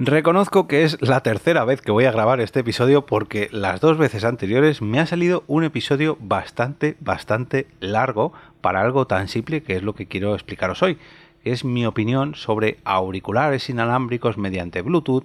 Reconozco que es la tercera vez que voy a grabar este episodio porque las dos veces anteriores me ha salido un episodio bastante, bastante largo para algo tan simple que es lo que quiero explicaros hoy. Es mi opinión sobre auriculares inalámbricos mediante Bluetooth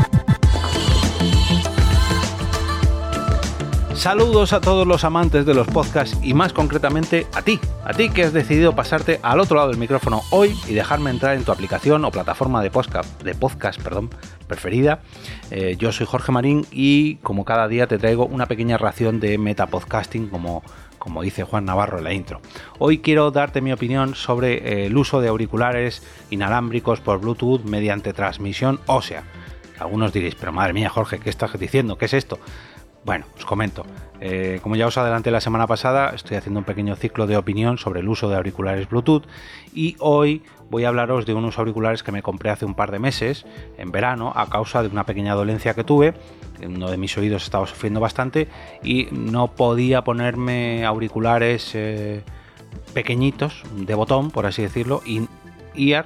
Saludos a todos los amantes de los podcasts y más concretamente a ti, a ti que has decidido pasarte al otro lado del micrófono hoy y dejarme entrar en tu aplicación o plataforma de podcast, de podcast perdón, preferida. Eh, yo soy Jorge Marín y como cada día te traigo una pequeña ración de metapodcasting como, como dice Juan Navarro en la intro. Hoy quiero darte mi opinión sobre eh, el uso de auriculares inalámbricos por Bluetooth mediante transmisión ósea. Algunos diréis, pero madre mía Jorge, ¿qué estás diciendo? ¿Qué es esto? Bueno, os comento. Eh, como ya os adelanté la semana pasada, estoy haciendo un pequeño ciclo de opinión sobre el uso de auriculares Bluetooth y hoy voy a hablaros de unos auriculares que me compré hace un par de meses, en verano, a causa de una pequeña dolencia que tuve. Uno de mis oídos estaba sufriendo bastante y no podía ponerme auriculares eh, pequeñitos, de botón, por así decirlo, in-ear,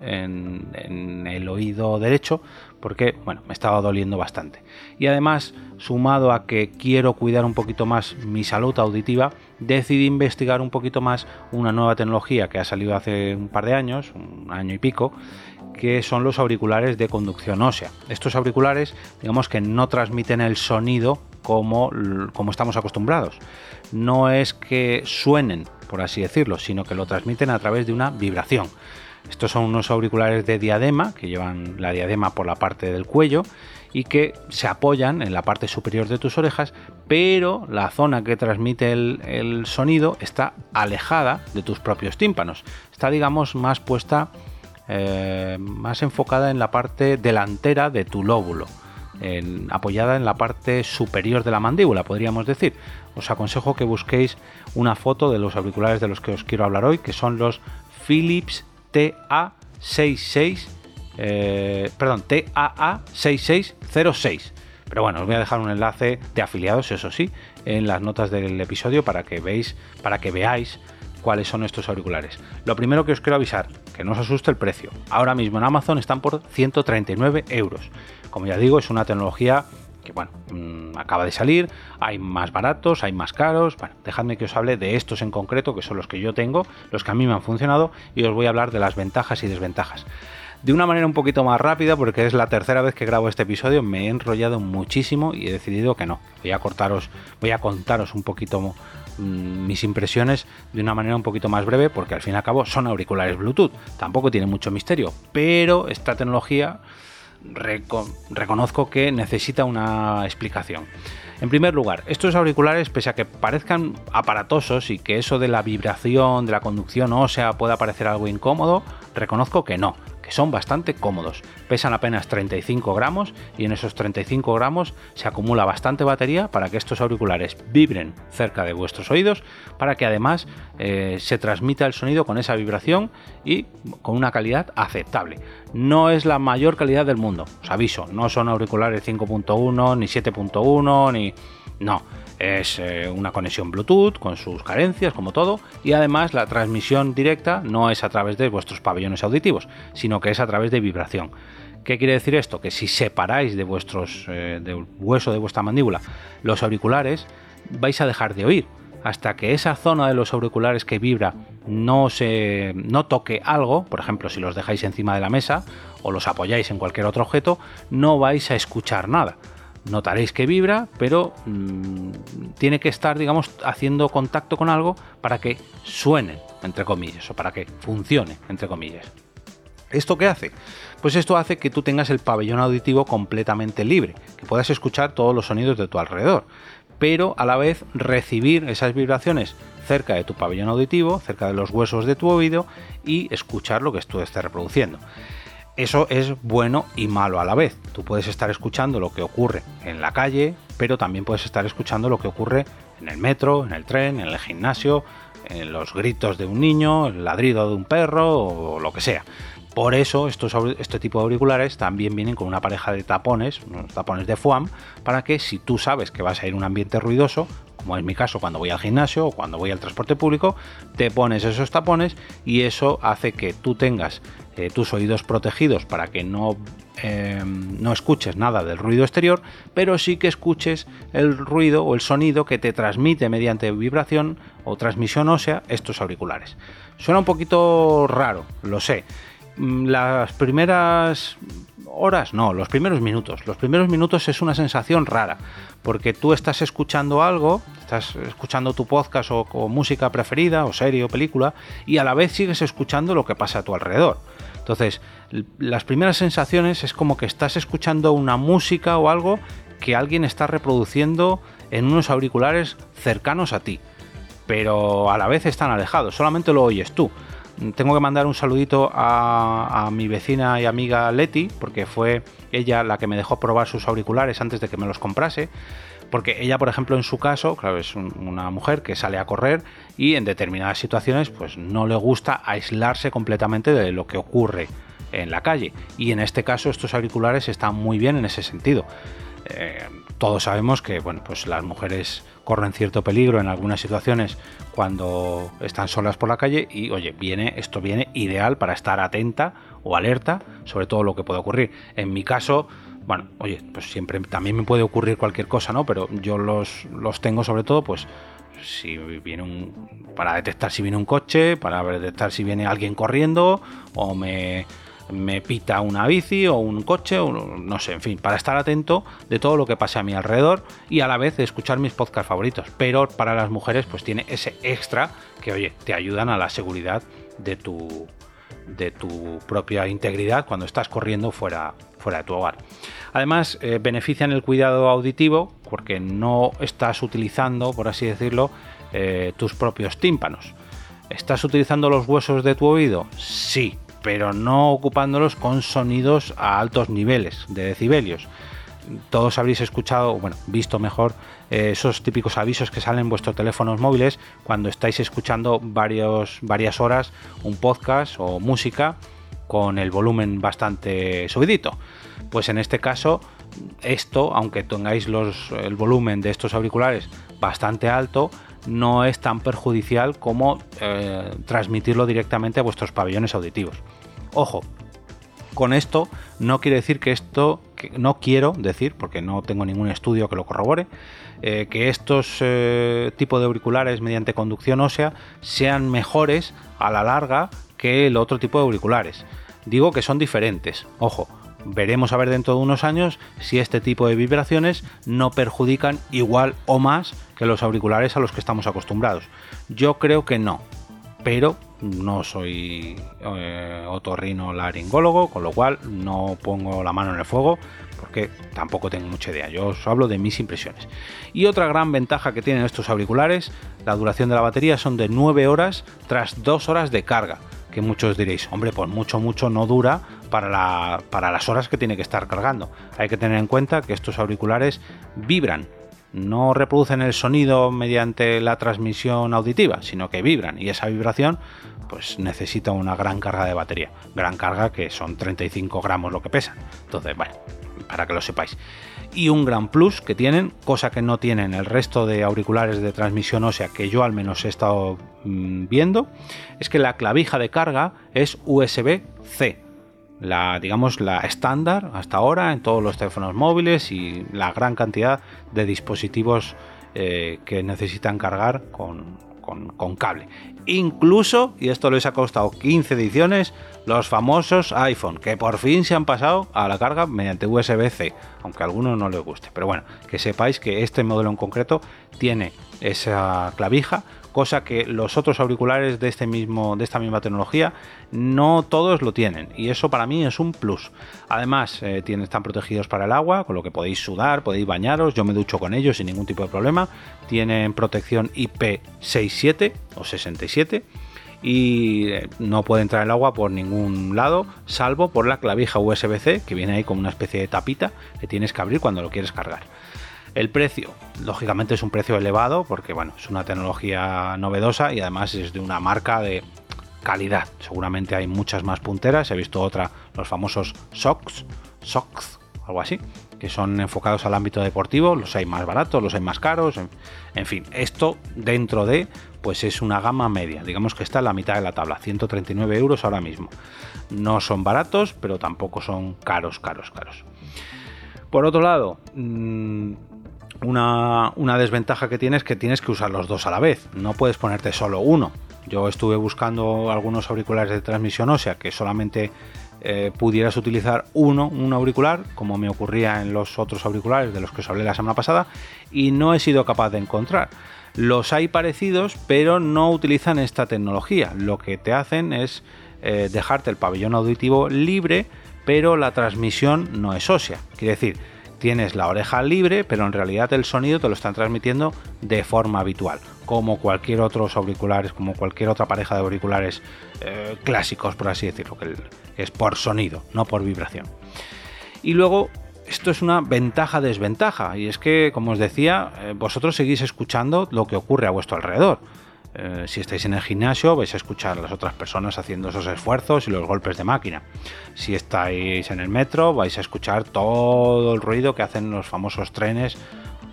en, en, el oído derecho porque bueno me estaba doliendo bastante. Y además sumado a que quiero cuidar un poquito más mi salud auditiva decidí investigar un poquito más una nueva tecnología que ha salido hace un par de años un año y pico que son los auriculares de conducción ósea. Estos auriculares digamos que no transmiten el sonido como, como estamos acostumbrados. No es que suenen por así decirlo sino que lo transmiten a través de una vibración estos son unos auriculares de diadema que llevan la diadema por la parte del cuello y que se apoyan en la parte superior de tus orejas, pero la zona que transmite el, sonido está alejada de tus propios tímpanos. Está, digamos, más puesta, eh, más enfocada en la parte delantera de tu lóbulo. apoyada en la parte superior de la mandíbula, podríamos decir. Os aconsejo que busquéis una foto de los auriculares de los que os quiero hablar hoy, que son los Philips TA66, eh, perdón, TAA6606. Pero bueno, os voy a dejar un enlace de afiliados, eso sí, en las notas del episodio para que veáis, para que veáis cuáles son estos auriculares. Lo primero que os quiero avisar, que no os asuste el precio. Ahora mismo en Amazon están por 139 euros. Como ya digo, es una tecnología que bueno, mm, acaba de salir, hay más baratos, hay más caros, bueno, dejadme que os hable de estos en concreto, que son los que yo tengo, los que a mí me han funcionado, y os voy a hablar de las ventajas y desventajas. De una manera un poquito más rápida, porque es la tercera vez que grabo este episodio, me he enrollado muchísimo y he decidido que no. Voy a cortaros, voy a contaros un poquito mm, mis impresiones de una manera un poquito más breve, porque al fin y al cabo son auriculares Bluetooth. Tampoco tiene mucho misterio, pero esta tecnología reconozco que necesita una explicación. En primer lugar, estos auriculares, pese a que parezcan aparatosos y que eso de la vibración, de la conducción ósea pueda parecer algo incómodo, reconozco que no son bastante cómodos. Pesan apenas 35 gramos y en esos 35 gramos se acumula bastante batería para que estos auriculares vibren cerca de vuestros oídos, para que además eh, se transmita el sonido con esa vibración y con una calidad aceptable. No es la mayor calidad del mundo, os aviso, no son auriculares 5.1 ni 7.1 ni... No, es eh, una conexión Bluetooth con sus carencias, como todo, y además la transmisión directa no es a través de vuestros pabellones auditivos, sino que es a través de vibración. ¿Qué quiere decir esto? Que si separáis de vuestros eh, del hueso de vuestra mandíbula los auriculares, vais a dejar de oír. Hasta que esa zona de los auriculares que vibra no se no toque algo, por ejemplo, si los dejáis encima de la mesa o los apoyáis en cualquier otro objeto, no vais a escuchar nada notaréis que vibra, pero mm, tiene que estar, digamos, haciendo contacto con algo para que suene, entre comillas, o para que funcione, entre comillas. ¿Esto qué hace? Pues esto hace que tú tengas el pabellón auditivo completamente libre, que puedas escuchar todos los sonidos de tu alrededor, pero a la vez recibir esas vibraciones cerca de tu pabellón auditivo, cerca de los huesos de tu oído y escuchar lo que tú estés reproduciendo eso es bueno y malo a la vez. Tú puedes estar escuchando lo que ocurre en la calle, pero también puedes estar escuchando lo que ocurre en el metro, en el tren, en el gimnasio, en los gritos de un niño, el ladrido de un perro o lo que sea. Por eso estos, este tipo de auriculares también vienen con una pareja de tapones, unos tapones de FUAM, para que si tú sabes que vas a ir a un ambiente ruidoso, como es mi caso cuando voy al gimnasio o cuando voy al transporte público, te pones esos tapones y eso hace que tú tengas eh, tus oídos protegidos para que no, eh, no escuches nada del ruido exterior, pero sí que escuches el ruido o el sonido que te transmite mediante vibración o transmisión ósea estos auriculares. Suena un poquito raro, lo sé. Mm, las primeras horas, no, los primeros minutos. Los primeros minutos es una sensación rara, porque tú estás escuchando algo, estás escuchando tu podcast o, música preferida, o serie o película, y a la vez sigues escuchando lo que pasa a tu alrededor. Entonces, las primeras sensaciones es como que estás escuchando una música o algo que alguien está reproduciendo en unos auriculares cercanos a ti, pero a la vez están alejados, solamente lo oyes tú tengo que mandar un saludito a, mi vecina y amiga Leti, porque fue ella la que me dejó probar sus auriculares antes de que me los comprase. Porque ella, por ejemplo, en su caso, claro, es una mujer que sale a correr y en determinadas situaciones, pues no le gusta aislarse completamente de lo que ocurre en la calle. Y en este caso, estos auriculares están muy bien en ese sentido. Eh, todos sabemos que bueno, pues las mujeres corren cierto peligro en algunas situaciones cuando están solas por la calle y oye, viene, esto viene ideal para estar atenta o alerta sobre todo lo que puede ocurrir. En mi caso, bueno, oye, pues siempre también me puede ocurrir cualquier cosa, ¿no? Pero yo los, los tengo sobre todo, pues si viene un para detectar si viene un coche, para detectar si viene alguien corriendo o me me pita una bici o un coche o no sé, en fin, para estar atento de todo lo que pase a mi alrededor y a la vez escuchar mis podcasts favoritos. Pero para las mujeres pues tiene ese extra que oye, te ayudan a la seguridad de tu de tu propia integridad cuando estás corriendo fuera, fuera de tu hogar. Además, eh, benefician el cuidado auditivo porque no estás utilizando, por así decirlo, eh, tus propios tímpanos. ¿Estás utilizando los huesos de tu oído? Sí, pero no ocupándolos con sonidos a altos niveles de decibelios. Todos habréis escuchado, bueno, visto mejor, eh, esos típicos avisos que salen en vuestros teléfonos móviles cuando estáis escuchando varios, varias horas un podcast o música con el volumen bastante subidito. Pues en este caso, esto, aunque tengáis los, el volumen de estos auriculares bastante alto, no es tan perjudicial como eh, transmitirlo directamente a vuestros pabellones auditivos. Ojo, con esto no quiere decir que esto, no quiero decir, porque no tengo ningún estudio que lo corrobore, eh, que estos eh, tipos de auriculares mediante conducción ósea sean mejores a la larga que el otro tipo de auriculares. Digo que son diferentes, ojo, veremos a ver dentro de unos años si este tipo de vibraciones no perjudican igual o más que los auriculares a los que estamos acostumbrados. Yo creo que no, pero no soy eh, otorrino laringólogo, con lo cual no pongo la mano en el fuego porque tampoco tengo mucha idea. Yo os hablo de mis impresiones. Y otra gran ventaja que tienen estos auriculares, la duración de la batería son de 9 horas tras 2 horas de carga. Que muchos diréis, hombre, pues mucho, mucho no dura para, las horas que tiene que estar cargando. Hay que tener en cuenta que estos auriculares vibran no reproducen el sonido mediante la transmisión auditiva, sino que vibran y esa vibración pues necesita una gran carga de batería. Gran carga que son 35 gramos lo que pesa. Entonces, bueno, para que lo sepáis. Y un gran plus que tienen, cosa que no tienen el resto de auriculares de transmisión ósea que yo al menos he estado mm, viendo, es que la clavija de carga es USB-C la digamos la estándar hasta ahora en todos los teléfonos móviles y la gran cantidad de dispositivos eh, que necesitan cargar con, cable. Incluso, y esto les ha costado 15 ediciones, los famosos iPhone, que por fin se han pasado a la carga mediante USB-C, aunque a algunos no les guste. Pero bueno, que sepáis que este modelo en concreto tiene esa clavija cosa que los otros auriculares de, este mismo, de esta misma tecnología no todos lo tienen y eso para mí es un plus. Además, eh, tienen, están protegidos para el agua, con lo que podéis sudar, podéis bañaros, yo me ducho con ellos sin ningún tipo de problema. Tienen protección IP67 o 67 y eh, no puede entrar el agua por ningún lado, salvo por la clavija USB-C que viene ahí como una especie de tapita que tienes que abrir cuando lo quieres cargar. El precio, lógicamente es un precio elevado porque bueno, es una tecnología novedosa y además es de una marca de calidad. Seguramente hay muchas más punteras. He visto otra, los famosos SOX, SOX, algo así, que son enfocados al ámbito deportivo. Los hay más baratos, los hay más caros. En, fin, esto dentro de, pues es una gama media. Digamos que está en la mitad de la tabla, 139 euros ahora mismo. No son baratos, pero tampoco son caros, caros, caros. Por otro lado, mm, una, una, desventaja que tienes es que tienes que usar los dos a la vez. No puedes ponerte solo uno. Yo estuve buscando algunos auriculares de transmisión ósea que solamente eh, pudieras utilizar uno, un auricular, como me ocurría en los otros auriculares de los que os hablé la semana pasada, y no he sido capaz de encontrar. Los hay parecidos, pero no utilizan esta tecnología. Lo que te hacen es eh, dejarte el pabellón auditivo libre, pero la transmisión no es ósea. Quiere decir, tienes la oreja libre, pero en realidad el sonido te lo están transmitiendo de forma habitual, como cualquier otros auriculares, como cualquier otra pareja de auriculares eh, clásicos, por así decirlo, que es por sonido, no por vibración. Y luego, esto es una ventaja-desventaja, y es que, como os decía, eh, vosotros seguís escuchando lo que ocurre a vuestro alrededor. Eh, si estáis en el gimnasio vais a escuchar a las otras personas haciendo esos esfuerzos y los golpes de máquina. Si estáis en el metro vais a escuchar todo el ruido que hacen los famosos trenes,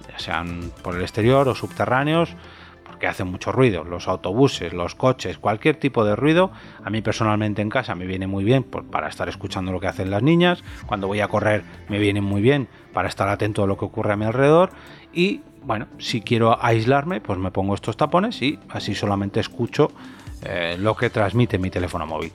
ya sean por el exterior o subterráneos, porque hacen mucho ruido. Los autobuses, los coches, cualquier tipo de ruido. A mí personalmente en casa me viene muy bien para estar escuchando lo que hacen las niñas. Cuando voy a correr me viene muy bien para estar atento a lo que ocurre a mi alrededor. Y bueno, si quiero aislarme, pues me pongo estos tapones y así solamente escucho eh, lo que transmite mi teléfono móvil.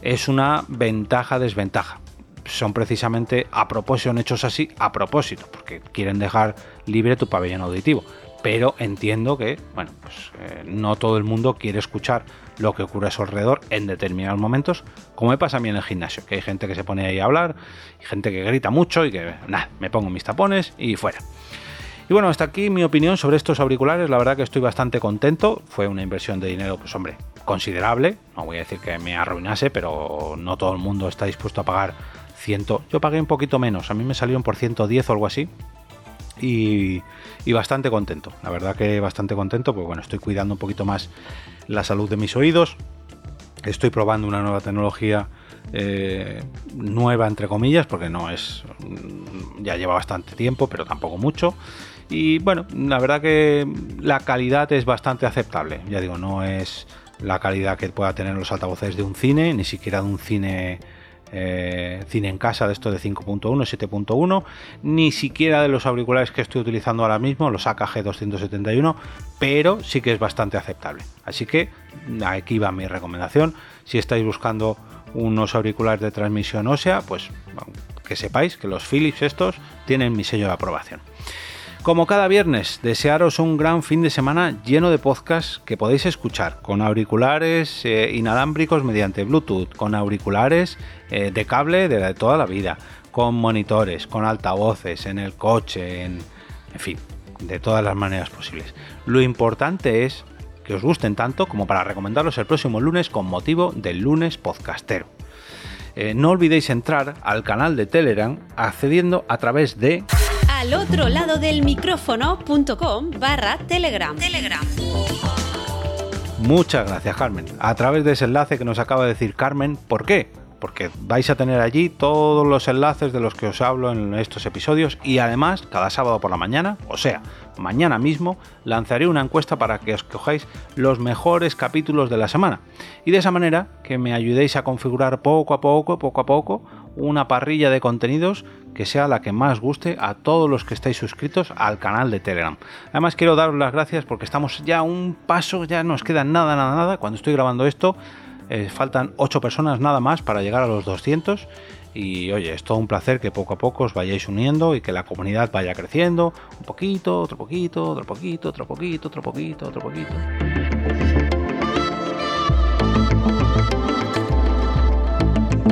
Es una ventaja-desventaja. Son precisamente a propósito, hechos así a propósito, porque quieren dejar libre tu pabellón auditivo. Pero entiendo que, bueno, pues eh, no todo el mundo quiere escuchar lo que ocurre a su alrededor en determinados momentos, como me pasa a mí en el gimnasio, que hay gente que se pone ahí a hablar, y gente que grita mucho y que, nada, me pongo mis tapones y fuera. Y bueno, hasta aquí mi opinión sobre estos auriculares. La verdad que estoy bastante contento. Fue una inversión de dinero, pues hombre, considerable. No voy a decir que me arruinase, pero no todo el mundo está dispuesto a pagar 100. Yo pagué un poquito menos. A mí me salieron por 110 o algo así. Y, bastante contento. La verdad que bastante contento, pues bueno, estoy cuidando un poquito más la salud de mis oídos. Estoy probando una nueva tecnología eh, nueva, entre comillas, porque no es. ya lleva bastante tiempo, pero tampoco mucho. Y bueno, la verdad que la calidad es bastante aceptable. Ya digo, no es la calidad que pueda tener los altavoces de un cine, ni siquiera de un cine eh, cine en casa de esto de 5.1, 7.1, ni siquiera de los auriculares que estoy utilizando ahora mismo, los AKG 271, pero sí que es bastante aceptable. Así que aquí va mi recomendación. Si estáis buscando unos auriculares de transmisión ósea, pues que sepáis que los Philips estos tienen mi sello de aprobación. Como cada viernes, desearos un gran fin de semana lleno de podcasts que podéis escuchar con auriculares eh, inalámbricos mediante Bluetooth, con auriculares eh, de cable de, toda la vida, con monitores, con altavoces, en el coche, en, fin, de todas las maneras posibles. Lo importante es que os gusten tanto como para recomendarlos el próximo lunes con motivo del lunes podcastero. Eh, no olvidéis entrar al canal de Telegram accediendo a través de al otro lado del micrófono.com barra telegram. telegram. Muchas gracias Carmen. A través de ese enlace que nos acaba de decir Carmen, ¿por qué? porque vais a tener allí todos los enlaces de los que os hablo en estos episodios y además cada sábado por la mañana, o sea, mañana mismo, lanzaré una encuesta para que os cojáis los mejores capítulos de la semana y de esa manera que me ayudéis a configurar poco a poco, poco a poco, una parrilla de contenidos que sea la que más guste a todos los que estáis suscritos al canal de Telegram. Además quiero daros las gracias porque estamos ya un paso, ya nos queda nada, nada, nada. Cuando estoy grabando esto, eh, faltan 8 personas nada más para llegar a los 200 y oye, es todo un placer que poco a poco os vayáis uniendo y que la comunidad vaya creciendo un poquito, otro poquito, otro poquito, otro poquito, otro poquito, otro poquito.